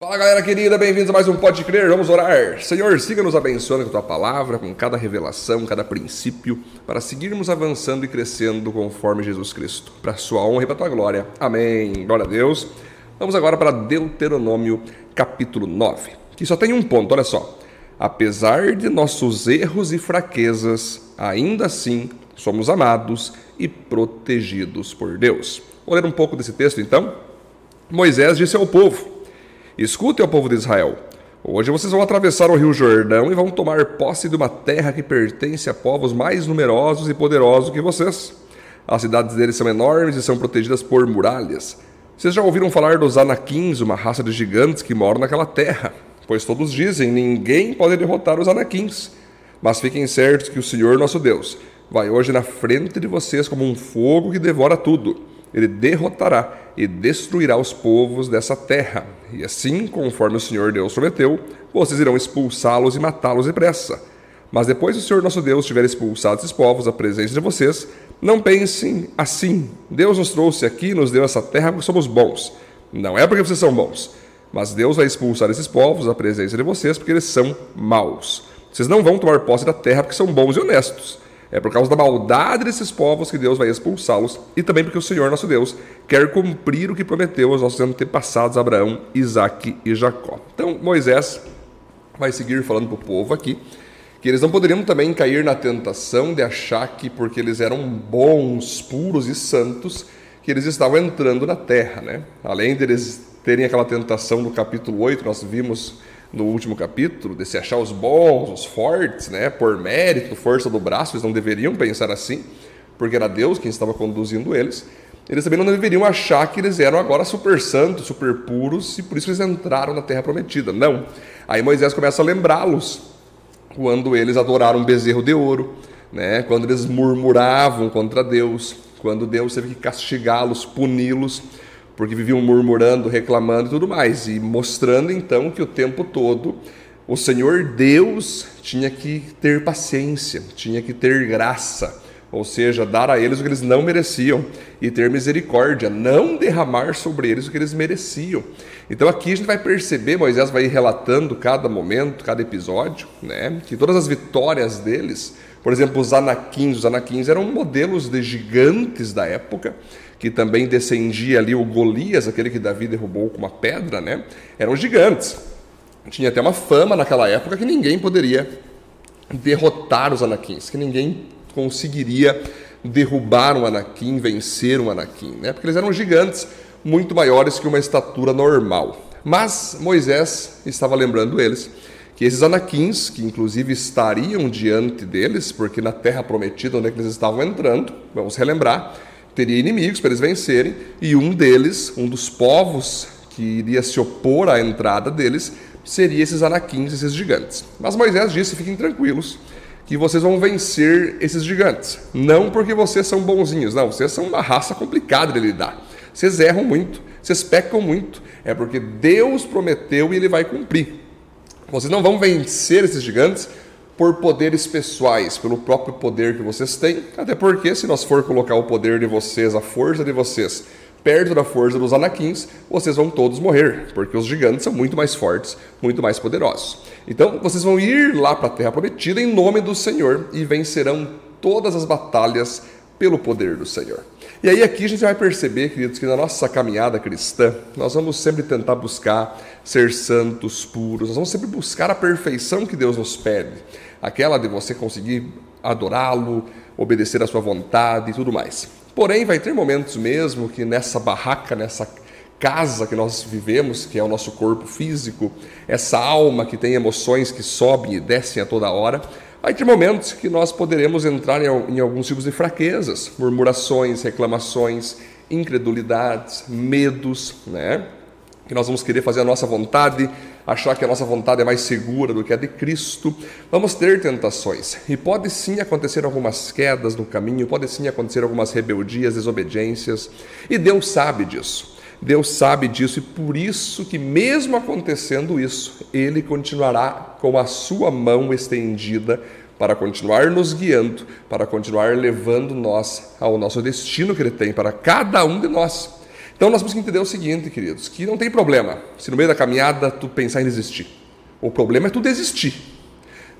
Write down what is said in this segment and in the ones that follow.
Fala galera querida, bem-vindos a mais um Pode Crer, vamos orar. Senhor, siga nos abençoando com a tua palavra, com cada revelação, cada princípio, para seguirmos avançando e crescendo conforme Jesus Cristo, para sua honra e para a tua glória. Amém. Glória a Deus. Vamos agora para Deuteronômio, capítulo 9, que só tem um ponto, olha só. Apesar de nossos erros e fraquezas, ainda assim somos amados e protegidos por Deus. Vou ler um pouco desse texto então. Moisés disse ao povo: Escute, ao povo de Israel. Hoje vocês vão atravessar o rio Jordão e vão tomar posse de uma terra que pertence a povos mais numerosos e poderosos que vocês. As cidades deles são enormes e são protegidas por muralhas. Vocês já ouviram falar dos Anaquins, uma raça de gigantes que moram naquela terra? Pois todos dizem: ninguém pode derrotar os Anaquins. Mas fiquem certos que o Senhor nosso Deus vai hoje na frente de vocês como um fogo que devora tudo. Ele derrotará e destruirá os povos dessa terra. E assim, conforme o Senhor Deus prometeu, vocês irão expulsá-los e matá-los depressa. Mas depois que o Senhor nosso Deus tiver expulsado esses povos da presença de vocês, não pensem assim. Deus nos trouxe aqui nos deu essa terra porque somos bons. Não é porque vocês são bons, mas Deus vai expulsar esses povos da presença de vocês porque eles são maus. Vocês não vão tomar posse da terra porque são bons e honestos é por causa da maldade desses povos que Deus vai expulsá-los e também porque o Senhor nosso Deus quer cumprir o que prometeu aos nossos antepassados Abraão, Isaque e Jacó. Então Moisés vai seguir falando para o povo aqui que eles não poderiam também cair na tentação de achar que porque eles eram bons, puros e santos, que eles estavam entrando na terra, né? Além deles terem aquela tentação do capítulo 8, nós vimos no último capítulo, de se achar os bons, os fortes, né, por mérito, força do braço, eles não deveriam pensar assim, porque era Deus quem estava conduzindo eles. Eles também não deveriam achar que eles eram agora super santos, super puros, e por isso eles entraram na terra prometida. Não. Aí Moisés começa a lembrá-los quando eles adoraram um bezerro de ouro, né, quando eles murmuravam contra Deus, quando Deus teve que castigá-los, puni-los porque viviam murmurando, reclamando e tudo mais, e mostrando então que o tempo todo o Senhor Deus tinha que ter paciência, tinha que ter graça, ou seja, dar a eles o que eles não mereciam e ter misericórdia, não derramar sobre eles o que eles mereciam. Então aqui a gente vai perceber, Moisés vai ir relatando cada momento, cada episódio, né, que todas as vitórias deles, por exemplo, os anaquins, os anaquins eram modelos de gigantes da época, que também descendia ali o Golias, aquele que Davi derrubou com uma pedra, né? Eram gigantes. Tinha até uma fama naquela época que ninguém poderia derrotar os anaquins, que ninguém conseguiria derrubar um anaquim, vencer um anaquim, né? Porque eles eram gigantes muito maiores que uma estatura normal. Mas Moisés estava lembrando eles que esses anaquins, que inclusive estariam diante deles, porque na terra prometida onde é eles estavam entrando, vamos relembrar, teria inimigos para eles vencerem, e um deles, um dos povos que iria se opor à entrada deles, seria esses anaquins, esses gigantes. Mas Moisés disse: fiquem tranquilos, que vocês vão vencer esses gigantes. Não porque vocês são bonzinhos, não, vocês são uma raça complicada de lidar. Vocês erram muito, vocês pecam muito. É porque Deus prometeu e ele vai cumprir. Vocês não vão vencer esses gigantes por poderes pessoais, pelo próprio poder que vocês têm, até porque se nós for colocar o poder de vocês, a força de vocês, perto da força dos anaquins, vocês vão todos morrer, porque os gigantes são muito mais fortes, muito mais poderosos. Então, vocês vão ir lá para a terra prometida em nome do Senhor e vencerão todas as batalhas pelo poder do Senhor. E aí aqui a gente vai perceber, queridos, que na nossa caminhada cristã, nós vamos sempre tentar buscar ser santos, puros, nós vamos sempre buscar a perfeição que Deus nos pede aquela de você conseguir adorá-lo, obedecer à sua vontade e tudo mais. Porém, vai ter momentos mesmo que nessa barraca, nessa casa que nós vivemos, que é o nosso corpo físico, essa alma que tem emoções que sobem e descem a toda hora, vai ter momentos que nós poderemos entrar em alguns tipos de fraquezas, murmurações, reclamações, incredulidades, medos, né? Que nós vamos querer fazer a nossa vontade achar que a nossa vontade é mais segura do que a de Cristo, vamos ter tentações. E pode sim acontecer algumas quedas no caminho, pode sim acontecer algumas rebeldias, desobediências, e Deus sabe disso. Deus sabe disso e por isso que mesmo acontecendo isso, ele continuará com a sua mão estendida para continuar nos guiando, para continuar levando nós ao nosso destino que ele tem para cada um de nós. Então nós temos que entender o seguinte, queridos, que não tem problema se no meio da caminhada tu pensar em desistir. O problema é tu desistir.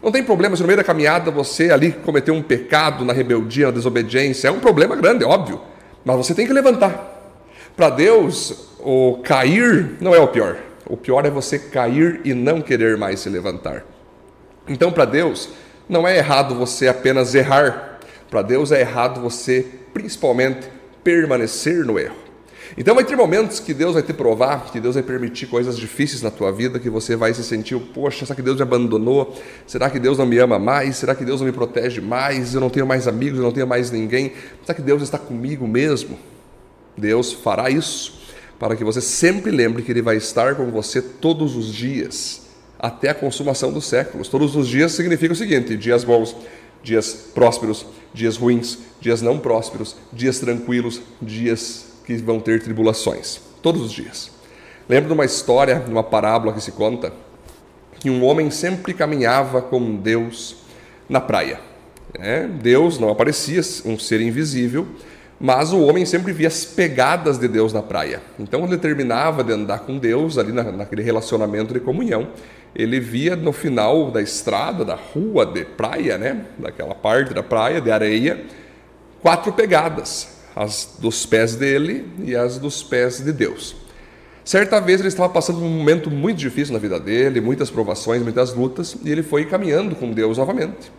Não tem problema se no meio da caminhada você ali cometeu um pecado na rebeldia, na desobediência. É um problema grande, é óbvio. Mas você tem que levantar. Para Deus, o cair não é o pior. O pior é você cair e não querer mais se levantar. Então, para Deus, não é errado você apenas errar. Para Deus é errado você, principalmente, permanecer no erro. Então vai ter momentos que Deus vai te provar, que Deus vai permitir coisas difíceis na tua vida, que você vai se sentir, poxa, será que Deus me abandonou? Será que Deus não me ama mais? Será que Deus não me protege mais? Eu não tenho mais amigos, eu não tenho mais ninguém. Será que Deus está comigo mesmo? Deus fará isso para que você sempre lembre que Ele vai estar com você todos os dias, até a consumação dos séculos. Todos os dias significa o seguinte: dias bons, dias prósperos, dias ruins, dias não prósperos, dias tranquilos, dias que vão ter tribulações, todos os dias. Lembro de uma história, de uma parábola que se conta, que um homem sempre caminhava com Deus na praia. É, Deus não aparecia, um ser invisível, mas o homem sempre via as pegadas de Deus na praia. Então, quando ele terminava de andar com Deus, ali na, naquele relacionamento de comunhão, ele via no final da estrada, da rua de praia, né, daquela parte da praia, de areia, quatro pegadas as dos pés dele e as dos pés de Deus. Certa vez ele estava passando um momento muito difícil na vida dele, muitas provações, muitas lutas, e ele foi caminhando com Deus novamente.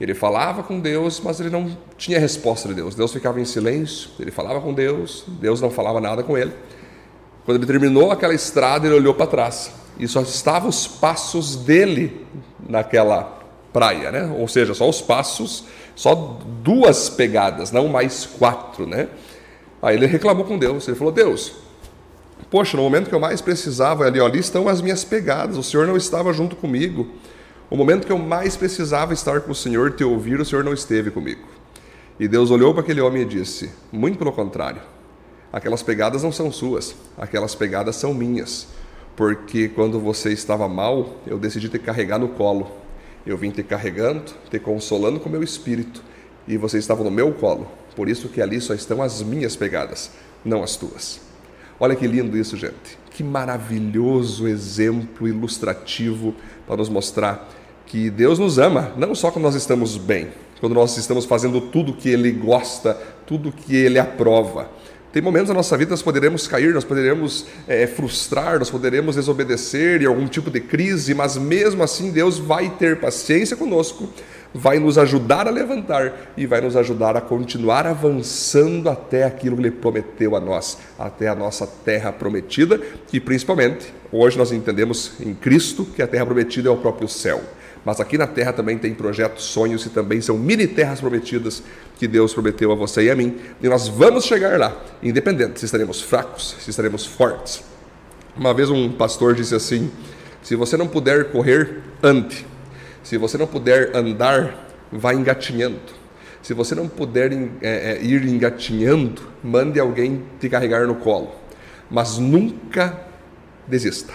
Ele falava com Deus, mas ele não tinha resposta de Deus. Deus ficava em silêncio, ele falava com Deus, Deus não falava nada com ele. Quando ele terminou aquela estrada, ele olhou para trás e só estavam os passos dele naquela praia, né? Ou seja, só os passos só duas pegadas, não mais quatro, né? Aí ele reclamou com Deus. Ele falou: Deus, poxa, no momento que eu mais precisava, ali, ó, ali estão as minhas pegadas. O Senhor não estava junto comigo. O momento que eu mais precisava estar com o Senhor, te ouvir, o Senhor não esteve comigo. E Deus olhou para aquele homem e disse: Muito pelo contrário. Aquelas pegadas não são suas, aquelas pegadas são minhas. Porque quando você estava mal, eu decidi te carregar no colo eu vim te carregando, te consolando com meu espírito, e você estava no meu colo. Por isso que ali só estão as minhas pegadas, não as tuas. Olha que lindo isso, gente. Que maravilhoso exemplo ilustrativo para nos mostrar que Deus nos ama, não só quando nós estamos bem, quando nós estamos fazendo tudo que Ele gosta, tudo que Ele aprova tem momentos na nossa vida que nós poderemos cair, nós poderemos é, frustrar, nós poderemos desobedecer em algum tipo de crise, mas mesmo assim Deus vai ter paciência conosco, vai nos ajudar a levantar e vai nos ajudar a continuar avançando até aquilo que Ele prometeu a nós, até a nossa terra prometida, e principalmente hoje nós entendemos em Cristo que a terra prometida é o próprio céu. Mas aqui na terra também tem projetos, sonhos e também são mini terras prometidas que Deus prometeu a você e a mim. E nós vamos chegar lá, independente se estaremos fracos, se estaremos fortes. Uma vez um pastor disse assim: se você não puder correr, ande. Se você não puder andar, vá engatinhando. Se você não puder é, é, ir engatinhando, mande alguém te carregar no colo. Mas nunca desista.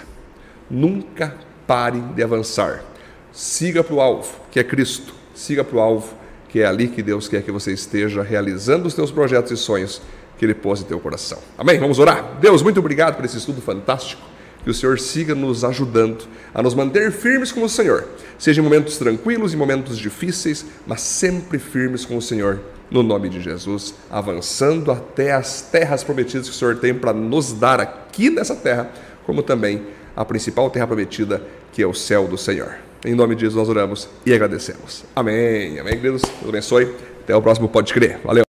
Nunca pare de avançar. Siga para o alvo, que é Cristo. Siga para o alvo, que é ali que Deus quer que você esteja realizando os teus projetos e sonhos que Ele pôs em teu coração. Amém? Vamos orar? Deus, muito obrigado por esse estudo fantástico. Que o Senhor siga nos ajudando a nos manter firmes com o Senhor, seja em momentos tranquilos e momentos difíceis, mas sempre firmes com o Senhor, no nome de Jesus, avançando até as terras prometidas que o Senhor tem para nos dar aqui nessa terra, como também a principal terra prometida, que é o céu do Senhor. Em nome de Jesus nós oramos e agradecemos. Amém. Amém, queridos. Deus abençoe. Até o próximo Pode Crer. Valeu.